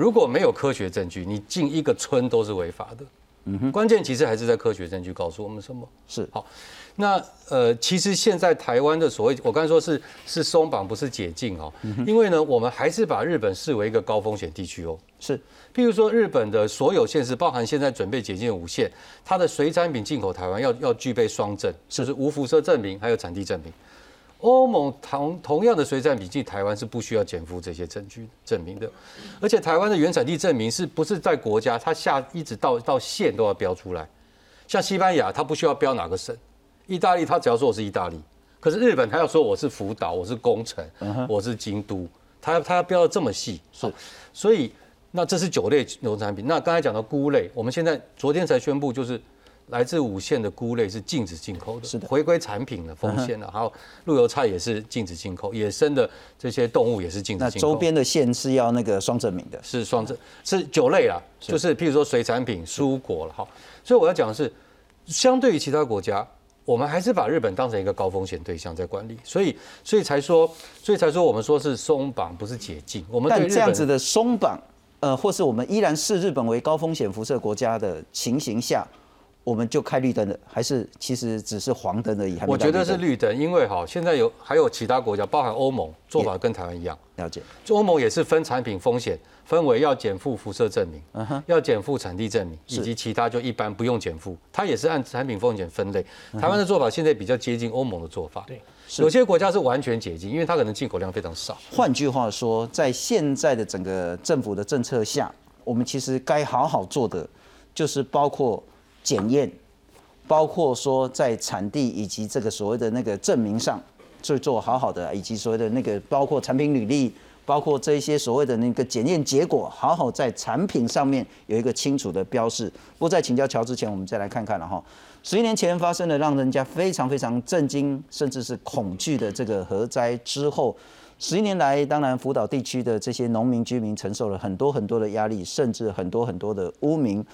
如果没有科学证据，你进一个村都是违法的。嗯哼，关键其实还是在科学证据告诉我们什么是好。那呃，其实现在台湾的所谓，我刚才说是是松绑，不是解禁哦。因为呢，我们还是把日本视为一个高风险地区哦。是，譬如说日本的所有县市，包含现在准备解禁的五县，它的水产品进口台湾要要具备双证，就是无辐射证明，还有产地证明。欧盟同同样的水产品进台湾是不需要减负这些证据证明的，而且台湾的原产地证明是不是在国家，它下一直到到县都要标出来。像西班牙，它不需要标哪个省；意大利，它只要说我是意大利。可是日本，它要说我是福岛，我是宫城，我是京都，它它要标的这么细。是，所以那这是酒类农产品。那刚才讲到菇类，我们现在昨天才宣布就是。来自五线的菇类是禁止进口的，是的，回归产品的风险了。还有路由菜也是禁止进口，野生的这些动物也是禁止进口。那周边的县是要那个双证明的，是双证，是酒类啦，就是譬如说水产品、蔬果了哈。所以我要讲的是，相对于其他国家，我们还是把日本当成一个高风险对象在管理，所以所以才说，所以才说我们说是松绑不是解禁。我们但这样子的松绑，呃，或是我们依然视日本为高风险辐射国家的情形下。我们就开绿灯了，还是其实只是黄灯而已？我觉得是绿灯，因为哈，现在有还有其他国家，包含欧盟，做法跟台湾一样。了解，欧盟也是分产品风险，分为要减负辐射证明，嗯哼，要减负产地证明，以及其他就一般不用减负。它也是按产品风险分类。台湾的做法现在比较接近欧盟的做法。对，有些国家是完全解禁，因为它可能进口量非常少。换句话说，在现在的整个政府的政策下，我们其实该好好做的，就是包括。检验，包括说在产地以及这个所谓的那个证明上，去做好好的，以及所谓的那个包括产品履历，包括这一些所谓的那个检验结果，好好在产品上面有一个清楚的标示。不过在请教乔之前，我们再来看看了哈，十一年前发生了让人家非常非常震惊，甚至是恐惧的这个核灾之后，十一年来，当然福岛地区的这些农民居民承受了很多很多的压力，甚至很多很多的污名。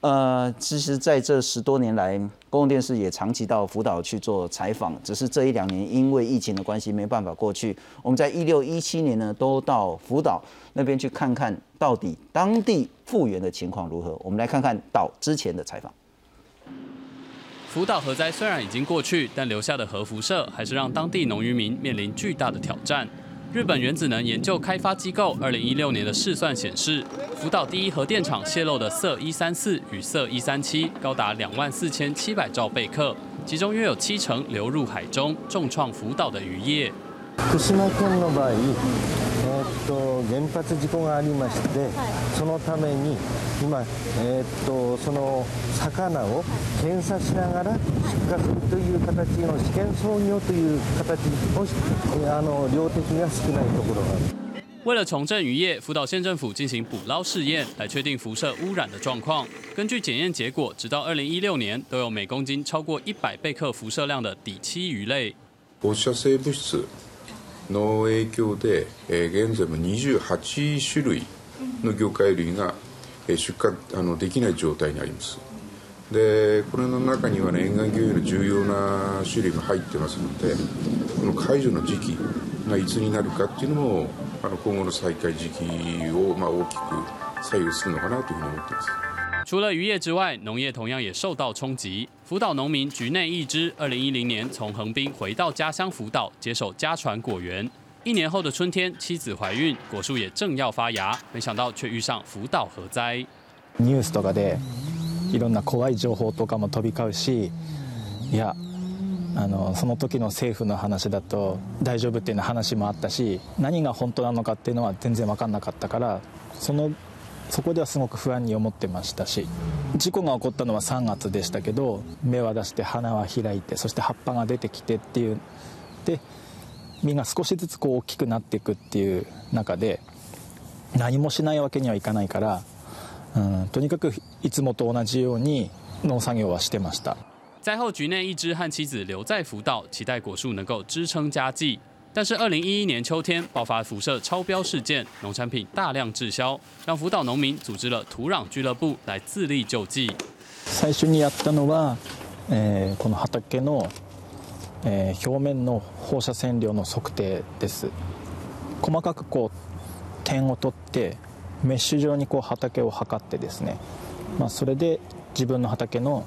呃，其实在这十多年来，公共电视也长期到福岛去做采访，只是这一两年因为疫情的关系没办法过去。我们在一六一七年呢，都到福岛那边去看看到底当地复原的情况如何。我们来看看岛之前的采访。福岛核灾虽然已经过去，但留下的核辐射还是让当地农渔民面临巨大的挑战。日本原子能研究开发机构二零一六年的试算显示，福岛第一核电厂泄漏的铯一三四与铯一三七高达两万四千七百兆贝克，其中约有七成流入海中，重创福岛的渔业。と原発事故がありまして、そのために今、えー、とその魚を検査しながら出荷するという形の試験操業という形をあの量的には少ないところがある。为了重振渔业，福岛县政府进行捕捞试验，来确定辐射污染的状况。根据检验结果，直到二零一六年，都有每公斤超过一百贝克辐射量的底栖鱼类。放射性物質の影響で、え、現在も28種類の魚介類が、出荷あのできない状態にありますでこれの中には、ね、沿岸漁業の重要な種類も入ってますのでこの解除の時期がいつになるかっていうのもあの今後の再開時期を、まあ、大きく左右するのかなというふうに思ってます。除了渔业之外，农业同样也受到冲击。福岛农民局内一支，二零一零年从横滨回到家乡福岛，接手家传果园。一年后的春天，妻子怀孕，果树也正要发芽，没想到却遇上福岛核灾。ニュースとかでいろんな怖い情報とかも飛び交うし、いや、あのその時の政府の話だと大丈夫っていう話もあったし、何が本当なのかっていうのは全然分かんなかったから、その そこではすごく不安に思ってましたし事故が起こったのは3月でしたけど芽は出して花は開いてそして葉っぱが出てきてっていうで実が少しずつこう大きくなっていくっていう中で何もしないわけにはいかないから、うん、とにかくいつもと同じように農作業はしてました。灾后局内一只和妻子留在福岛，期待果树能够支撑家计。但是，二零一一年秋天爆发辐射超标事件，农产品大量滞销，让福岛农民组织了土壤俱乐部来自力救济。最初にやったのは、えこの畑の、え表面の放射線量の測定です。細かくこう点を取ってメッシュ状にこう畑を測ってですね、まあそれで自分の畑の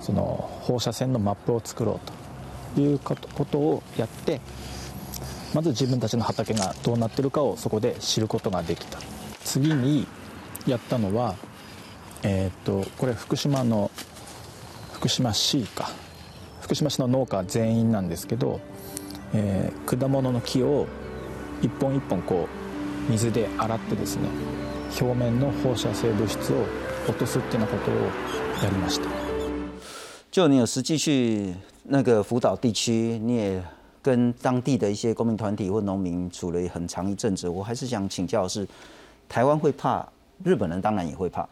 その放射線のマップを作ろうということをやって。まず自分たちの畑がどうなってるかをそこで知ることができた次にやったのはえっ、とこれ福島の福島市か福島市の農家全員なんですけど、えー、果物の木を一本一本こう水で洗ってですね表面の放射性物質を落とすっていうようなことをやりました。就你有实际去那个福岛地区，你也跟当地的一些公民团体或农民处了很长一阵子，我还是想请教的是，台湾会怕，日本人当然也会怕，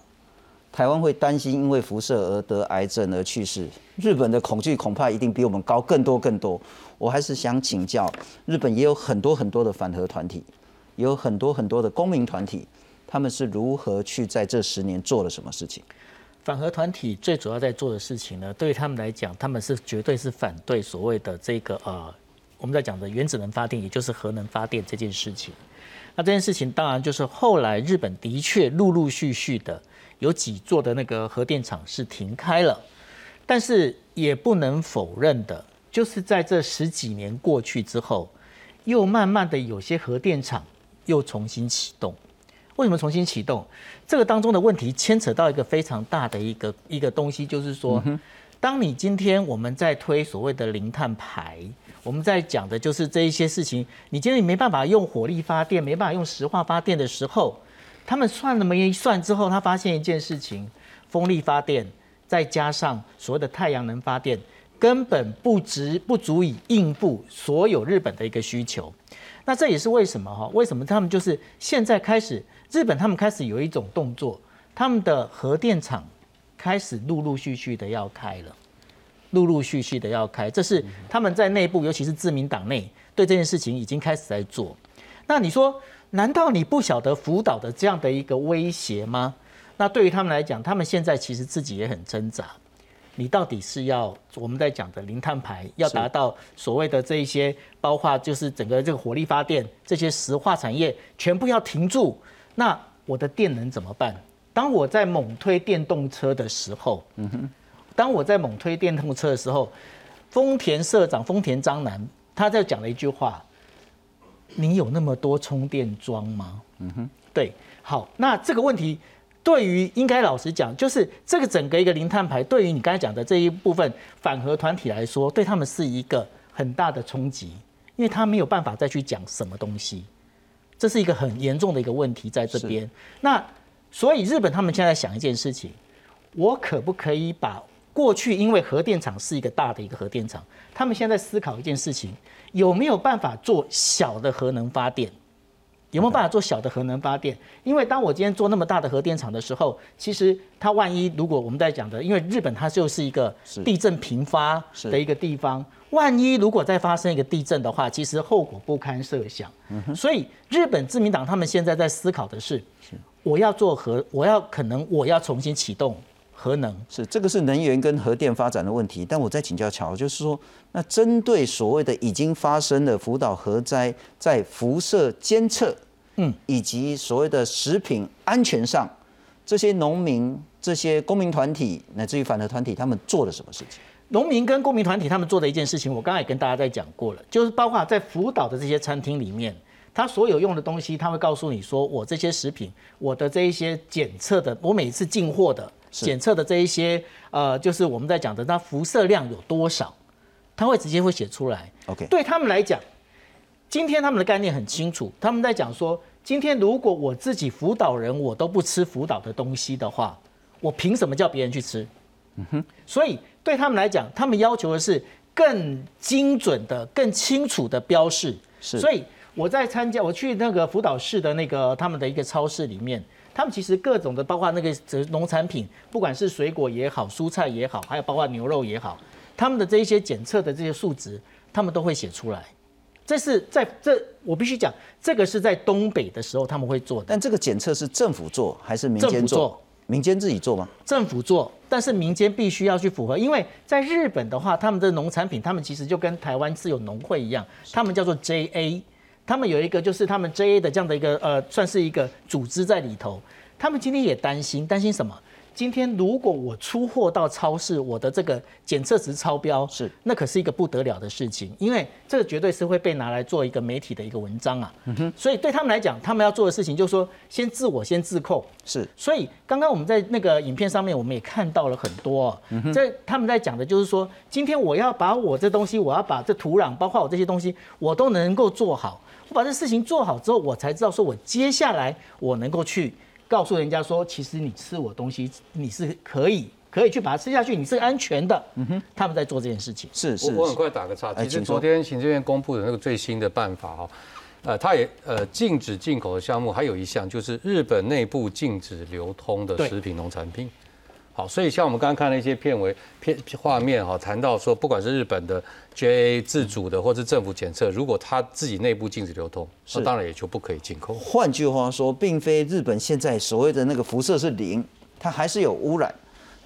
台湾会担心因为辐射而得癌症而去世，日本的恐惧恐怕一定比我们高更多更多。我还是想请教，日本也有很多很多的反核团体，有很多很多的公民团体，他们是如何去在这十年做了什么事情？反核团体最主要在做的事情呢，对于他们来讲，他们是绝对是反对所谓的这个呃，我们在讲的原子能发电，也就是核能发电这件事情。那这件事情当然就是后来日本的确陆陆续续的有几座的那个核电厂是停开了，但是也不能否认的，就是在这十几年过去之后，又慢慢的有些核电厂又重新启动。为什么重新启动？这个当中的问题牵扯到一个非常大的一个一个东西，就是说，当你今天我们在推所谓的零碳排，我们在讲的就是这一些事情，你今天没办法用火力发电，没办法用石化发电的时候，他们算了么一算之后，他发现一件事情：风力发电再加上所谓的太阳能发电，根本不值不足以应付所有日本的一个需求。那这也是为什么哈？为什么他们就是现在开始？日本他们开始有一种动作，他们的核电厂开始陆陆续续的要开了，陆陆续续的要开，这是他们在内部，尤其是自民党内对这件事情已经开始在做。那你说，难道你不晓得福岛的这样的一个威胁吗？那对于他们来讲，他们现在其实自己也很挣扎。你到底是要我们在讲的零碳排，要达到所谓的这一些，包括就是整个这个火力发电这些石化产业全部要停住。那我的电能怎么办？当我在猛推电动车的时候，嗯哼，当我在猛推电动车的时候，丰田社长丰田章男他在讲了一句话：你有那么多充电桩吗？嗯哼，对，好，那这个问题对于应该老实讲，就是这个整个一个零碳排，对于你刚才讲的这一部分反核团体来说，对他们是一个很大的冲击，因为他没有办法再去讲什么东西。这是一个很严重的一个问题，在这边。那所以日本他们现在想一件事情：我可不可以把过去因为核电厂是一个大的一个核电厂，他们现在思考一件事情，有没有办法做小的核能发电？有没有办法做小的核能发电？因为当我今天做那么大的核电厂的时候，其实它万一如果我们在讲的，因为日本它就是一个地震频发的一个地方，万一如果再发生一个地震的话，其实后果不堪设想。所以日本自民党他们现在在思考的是，我要做核，我要可能我要重新启动核能。是这个是能源跟核电发展的问题。但我再请教乔，就是说。那针对所谓的已经发生的福岛核灾，在辐射监测，嗯，以及所谓的食品安全上，这些农民、这些公民团体，乃至于反核团体，他们做了什么事情？农民跟公民团体他们做的一件事情，我刚才也跟大家在讲过了，就是包括在福岛的这些餐厅里面，他所有用的东西，他会告诉你说，我这些食品，我的这一些检测的，我每次进货的检测的这一些，呃，就是我们在讲的，它辐射量有多少？他会直接会写出来。OK，对他们来讲，今天他们的概念很清楚。他们在讲说，今天如果我自己辅导人我都不吃辅导的东西的话，我凭什么叫别人去吃？嗯哼。所以对他们来讲，他们要求的是更精准的、更清楚的标示。是。所以我在参加，我去那个辅导室的那个他们的一个超市里面，他们其实各种的，包括那个农产品，不管是水果也好、蔬菜也好，还有包括牛肉也好。他们的这一些检测的这些数值，他们都会写出来。这是在这，我必须讲，这个是在东北的时候他们会做的。但这个检测是政府做还是民间做？民间自己做吗？政府做，但是民间必须要去符合，因为在日本的话，他们的农产品，他们其实就跟台湾自有农会一样，他们叫做 JA，他们有一个就是他们 JA 的这样的一个呃，算是一个组织在里头。他们今天也担心，担心什么？今天如果我出货到超市，我的这个检测值超标，是那可是一个不得了的事情，因为这个绝对是会被拿来做一个媒体的一个文章啊。嗯哼，所以对他们来讲，他们要做的事情就是说，先自我先自控。是，所以刚刚我们在那个影片上面，我们也看到了很多。嗯哼，在他们在讲的就是说，今天我要把我这东西，我要把这土壤，包括我这些东西，我都能够做好。我把这事情做好之后，我才知道说我接下来我能够去。告诉人家说，其实你吃我东西，你是可以可以去把它吃下去，你是安全的。嗯哼，他们在做这件事情。是是。我很快打个岔，其实昨天行政院公布的那个最新的办法哈，呃，它也呃禁止进口的项目，还有一项就是日本内部禁止流通的食品农产品。好，所以像我们刚刚看了一些片尾片画面哈，谈到说，不管是日本的 JA 自主的，或是政府检测，如果他自己内部禁止流通，那当然也就不可以进口。换句话说，并非日本现在所谓的那个辐射是零，它还是有污染。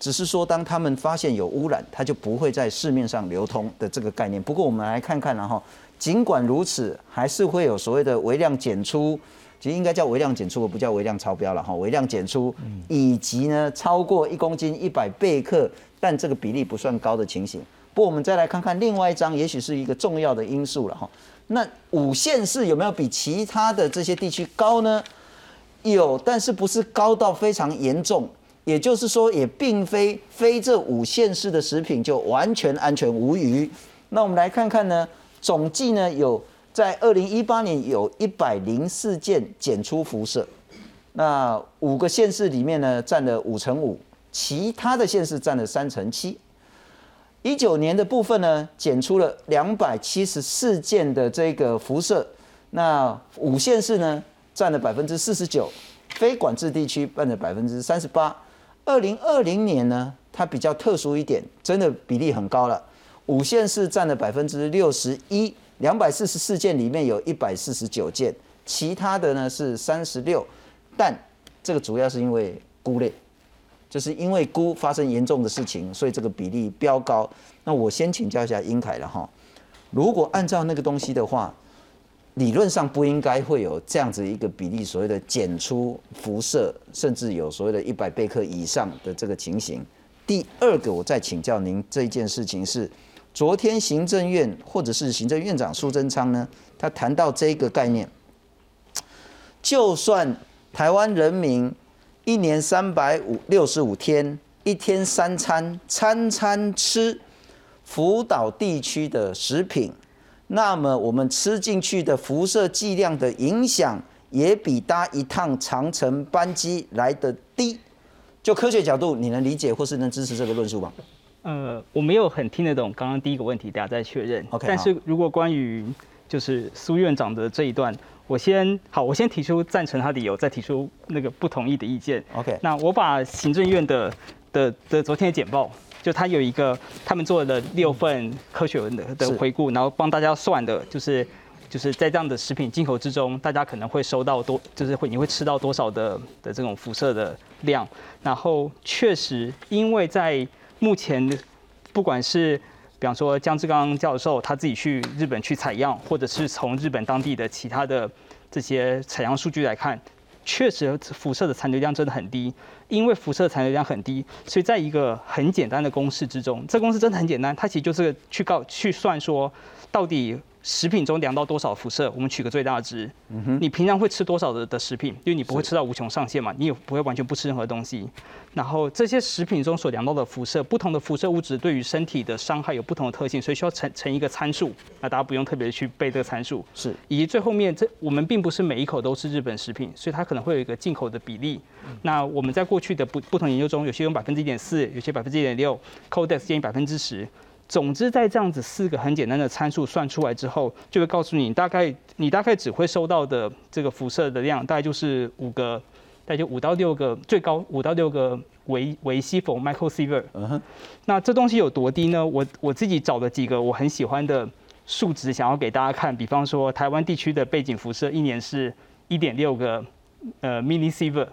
只是说当他们发现有污染，它就不会在市面上流通的这个概念。不过我们来看看，然后尽管如此，还是会有所谓的微量检出，其实应该叫微量检出，不叫微量超标了哈。微量检出以及呢超过一公斤一百贝克，但这个比例不算高的情形。不过我们再来看看另外一张，也许是一个重要的因素了哈。那五县市有没有比其他的这些地区高呢？有，但是不是高到非常严重？也就是说，也并非非这五县市的食品就完全安全无虞。那我们来看看呢，总计呢有在二零一八年有一百零四件检出辐射，那五个县市里面呢占了五成五，其他的县市占了三成七。一九年的部分呢，检出了两百七十四件的这个辐射，那五县市呢占了百分之四十九，非管制地区占了百分之三十八。二零二零年呢，它比较特殊一点，真的比例很高了。五县市占了百分之六十一，两百四十四件里面有一百四十九件，其他的呢是三十六。但这个主要是因为菇类，就是因为菇发生严重的事情，所以这个比例飙高。那我先请教一下英凯了哈，如果按照那个东西的话。理论上不应该会有这样子一个比例，所谓的检出辐射，甚至有所谓的一百贝克以上的这个情形。第二个，我再请教您这一件事情是，昨天行政院或者是行政院长苏贞昌呢，他谈到这个概念，就算台湾人民一年三百五六十五天，一天三餐，餐餐吃福岛地区的食品。那么我们吃进去的辐射剂量的影响，也比搭一趟长城班机来的低。就科学角度，你能理解或是能支持这个论述吗？呃，我没有很听得懂刚刚第一个问题，大家再确认。OK。但是如果关于就是苏院长的这一段，我先好，我先提出赞成他的理由，再提出那个不同意的意见。OK。那我把行政院的的的昨天的简报。就他有一个，他们做了六份科学文的的回顾，然后帮大家算的，就是就是在这样的食品进口之中，大家可能会收到多，就是会你会吃到多少的的这种辐射的量。然后确实，因为在目前，不管是比方说姜志刚教授他自己去日本去采样，或者是从日本当地的其他的这些采样数据来看。确实，辐射的残留量真的很低。因为辐射残留量很低，所以在一个很简单的公式之中，这公式真的很简单，它其实就是去告去算说，到底。食品中量到多少辐射，我们取个最大值。你平常会吃多少的的食品？因为你不会吃到无穷上限嘛，你也不会完全不吃任何东西。然后这些食品中所量到的辐射，不同的辐射物质对于身体的伤害有不同的特性，所以需要乘乘一个参数。那大家不用特别去背这个参数。是。以及最后面这我们并不是每一口都是日本食品，所以它可能会有一个进口的比例。那我们在过去的不不同研究中，有些用百分之一点四，有些百分之一点六，Codex 建议百分之十。总之，在这样子四个很简单的参数算出来之后，就会告诉你大概你大概只会收到的这个辐射的量，大概就是五个，大概就五到六个，最高五到六个维维西弗 （microsievert）。嗯哼。那这东西有多低呢？我我自己找了几个我很喜欢的数值，想要给大家看。比方说，台湾地区的背景辐射一年是一点六个呃 millisievert。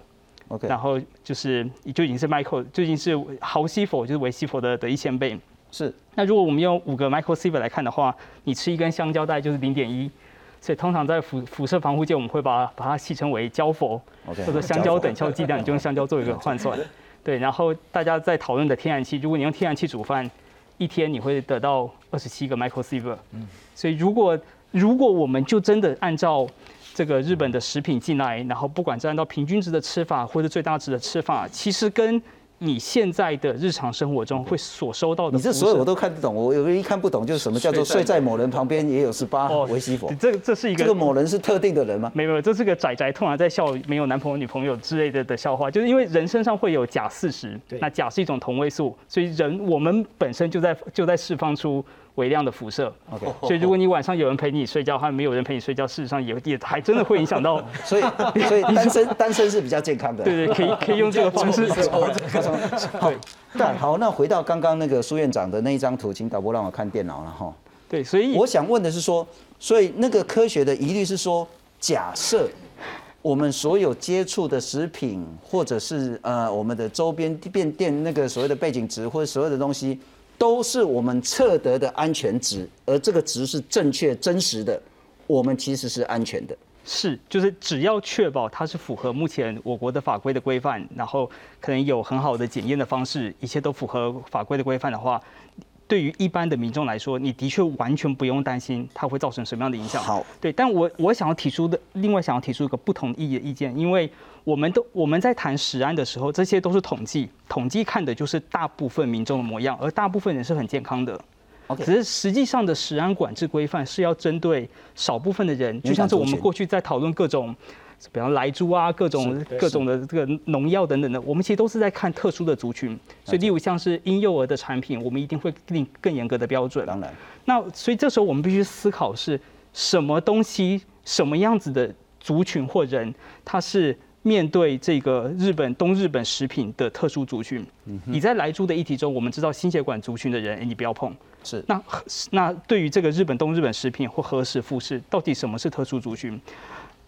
OK。然后就是就已经是 micro，就已经是毫西弗，就是维西弗的的一千倍。是，那如果我们用五个 microsievert 来看的话，你吃一根香蕉大概就是零点一，所以通常在辐辐射防护界，我们会把把它戏称为焦佛，或者香蕉等效剂量，你就用香蕉做一个换算。对，然后大家在讨论的天然气，如果你用天然气煮饭，一天你会得到二十七个 microsievert。嗯，所以如果如果我们就真的按照这个日本的食品进来，然后不管是按照平均值的吃法，或者最大值的吃法，其实跟你现在的日常生活中会所收到的，你这所有我都看得懂。我有个一看不懂，就是什么叫做睡在某人旁边也有十八维西佛。这这是一个这个某人是特定的人吗？没有，这是个仔仔通常在笑没有男朋友女朋友之类的的笑话，就是因为人身上会有钾四十，那钾是一种同位素，所以人我们本身就在就在释放出。微量的辐射，OK，所以如果你晚上有人陪你睡觉，还没有人陪你睡觉，事实上也也还真的会影响到。*laughs* 所以，所以单身单身是比较健康的。对对，可以可以用这个方式。*laughs* *laughs* 对，但好，那回到刚刚那个苏院长的那一张图，请导播让我看电脑了哈。对，所以我想问的是说，所以那个科学的疑虑是说，假设我们所有接触的食品，或者是呃我们的周边变电那个所谓的背景值，或者所有的东西，都是我们测得的安全值，而这个值是正确真实的，我们其实是安全的。是，就是只要确保它是符合目前我国的法规的规范，然后可能有很好的检验的方式，一切都符合法规的规范的话。对于一般的民众来说，你的确完全不用担心它会造成什么样的影响。好，对，但我我想要提出的另外想要提出一个不同意义的意见，因为我们都我们在谈食安的时候，这些都是统计，统计看的就是大部分民众的模样，而大部分人是很健康的。只是实际上的食安管制规范是要针对少部分的人，就像是我们过去在讨论各种。比方来猪啊，各种各种的这个农药等等的，我们其实都是在看特殊的族群。所以，例如像是婴幼儿的产品，我们一定会定更严格的标准。当然，那所以这时候我们必须思考是什么东西、什么样子的族群或人，他是面对这个日本东日本食品的特殊族群。你在来猪的议题中，我们知道心血管族群的人，哎，你不要碰。是。那那对于这个日本东日本食品或何时复试，到底什么是特殊族群？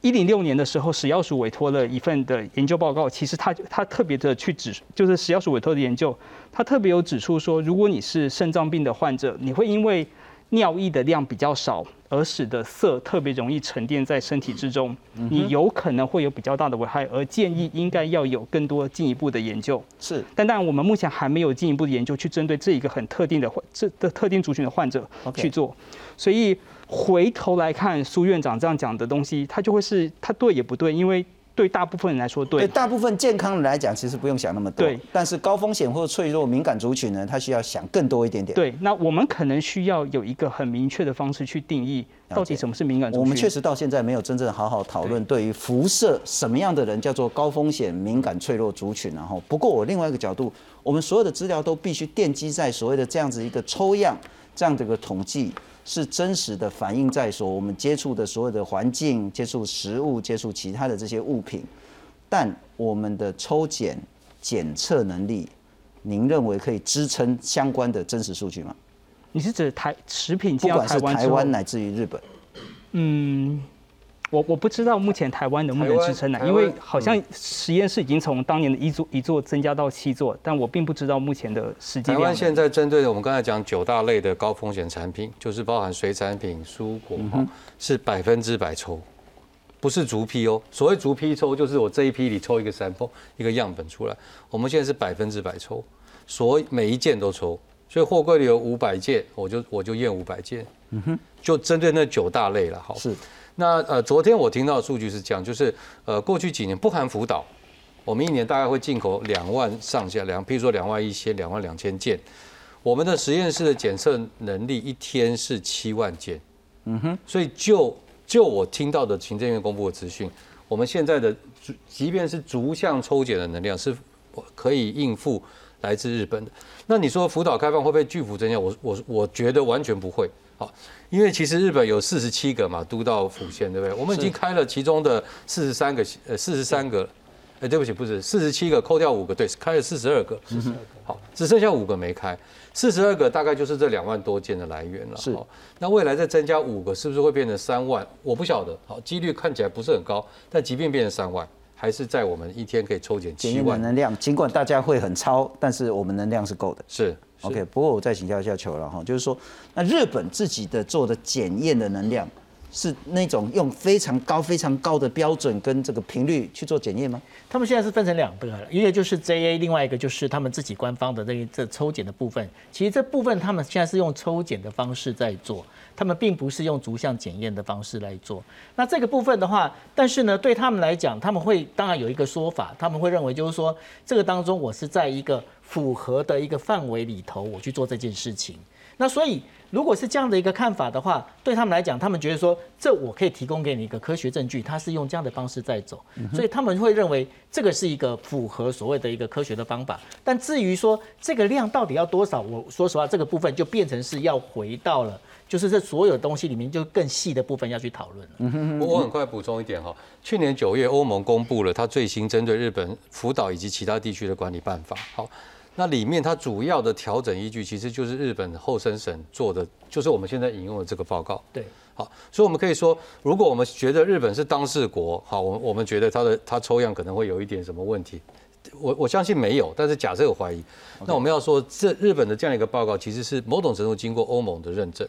一零六年的时候，食药署委托了一份的研究报告。其实他他特别的去指，就是食药署委托的研究，他特别有指出说，如果你是肾脏病的患者，你会因为尿液的量比较少，而使得色特别容易沉淀在身体之中，你有可能会有比较大的危害，而建议应该要有更多进一步的研究。是，但当然我们目前还没有进一步的研究去针对这一个很特定的患这的特定族群的患者去做，所以。回头来看苏院长这样讲的东西，他就会是他对也不对，因为对大部分人来说对，对大部分健康人来讲，其实不用想那么多。对，但是高风险或脆弱敏感族群呢，他需要想更多一点点。对，那我们可能需要有一个很明确的方式去定义到底什么是敏感族群。我们确实到现在没有真正好好讨论对于辐射什么样的人叫做高风险敏感脆弱族群。然后，不过我另外一个角度，我们所有的资料都必须奠基在所谓的这样子一个抽样这样的一个统计。是真实的反映在所我们接触的所有的环境、接触食物、接触其他的这些物品，但我们的抽检检测能力，您认为可以支撑相关的真实数据吗？你是指台食品不管是台湾乃至于日本？嗯。我我不知道目前台湾能不能支撑呢？因为好像实验室已经从当年的一座一座增加到七座，但我并不知道目前的实际。台湾现在针对的我们刚才讲九大类的高风险产品，就是包含水产品、蔬果哈，是百分之百抽，不是逐批哦。所谓逐批抽，就是我这一批里抽一个 sample 一个样本出来。我们现在是百分之百抽，所以每一件都抽，所以货柜里有五百件，我就我就验五百件。嗯哼，就针对那九大类了，好是。那呃，昨天我听到的数据是这样，就是呃，过去几年不含福岛，我们一年大概会进口两万上下两，譬如说两万一千、两万两千件。我们的实验室的检测能力一天是七万件。嗯哼。所以就就我听到的行政院公布的资讯，我们现在的即便是逐项抽检的能量是可以应付来自日本的。那你说福岛开放会不会巨幅增加？我我我觉得完全不会。好。因为其实日本有四十七个嘛都道府县，对不对？我们已经开了其中的四十三个，呃，四十三个，哎，对不起，不是四十七个，扣掉五个，对，开了四十二个，四十二个，好，只剩下五个没开，四十二个大概就是这两万多件的来源了。是，那未来再增加五个，是不是会变成三万？我不晓得，好，几率看起来不是很高，但即便变成三万，还是在我们一天可以抽检七万能量，尽管大家会很超，但是我们能量是够的。是。OK，不过我再请教一下球了哈，就是说，那日本自己的做的检验的能量是那种用非常高、非常高的标准跟这个频率去做检验吗？他们现在是分成两个，一个就是 JA，另外一个就是他们自己官方的这这抽检的部分。其实这部分他们现在是用抽检的方式在做，他们并不是用逐项检验的方式来做。那这个部分的话，但是呢，对他们来讲，他们会当然有一个说法，他们会认为就是说，这个当中我是在一个。符合的一个范围里头，我去做这件事情。那所以，如果是这样的一个看法的话，对他们来讲，他们觉得说，这我可以提供给你一个科学证据，他是用这样的方式在走，所以他们会认为这个是一个符合所谓的一个科学的方法。但至于说这个量到底要多少，我说实话，这个部分就变成是要回到了。就是这所有东西里面，就更细的部分要去讨论了。我很快补充一点哈，去年九月，欧盟公布了它最新针对日本福岛以及其他地区的管理办法。好，那里面它主要的调整依据，其实就是日本厚生省做的，就是我们现在引用的这个报告。对，好，所以我们可以说，如果我们觉得日本是当事国，好，我我们觉得它的它抽样可能会有一点什么问题，我我相信没有，但是假设有怀疑，那我们要说，这日本的这样一个报告其实是某种程度经过欧盟的认证。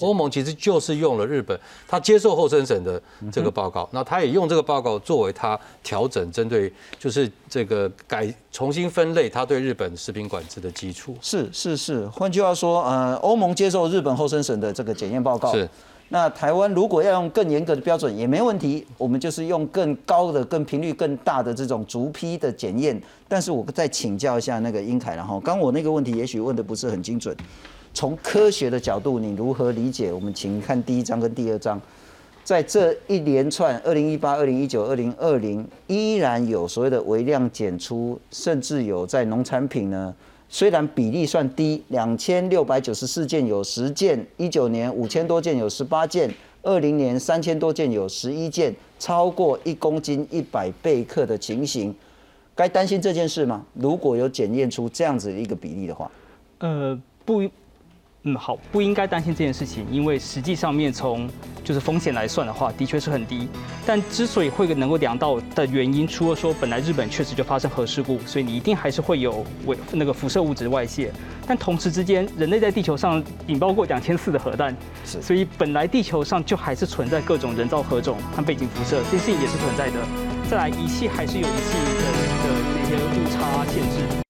欧盟其实就是用了日本，他接受后生省的这个报告，那他也用这个报告作为他调整针对就是这个改重新分类他对日本食品管制的基础。是是是，换句话说，呃，欧盟接受日本后生省的这个检验报告，是。那台湾如果要用更严格的标准也没问题，我们就是用更高的、更频率更大的这种逐批的检验。但是我再请教一下那个英凯，然后刚我那个问题也许问的不是很精准。从科学的角度，你如何理解？我们请看第一章跟第二章，在这一连串二零一八、二零一九、二零二零，依然有所谓的微量检出，甚至有在农产品呢，虽然比例算低，两千六百九十四件有十件，一九年五千多件有十八件，二零年三千多件有十一件，超过一公斤一百贝克的情形，该担心这件事吗？如果有检验出这样子的一个比例的话，呃，不。嗯，好，不应该担心这件事情，因为实际上面从就是风险来算的话，的确是很低。但之所以会能够量到的原因，除了说本来日本确实就发生核事故，所以你一定还是会有微那个辐射物质外泄。但同时之间，人类在地球上引爆过两千次的核弹，所以本来地球上就还是存在各种人造核种和背景辐射，这些事情也是存在的。再来，仪器还是有仪器的的那些误差限制。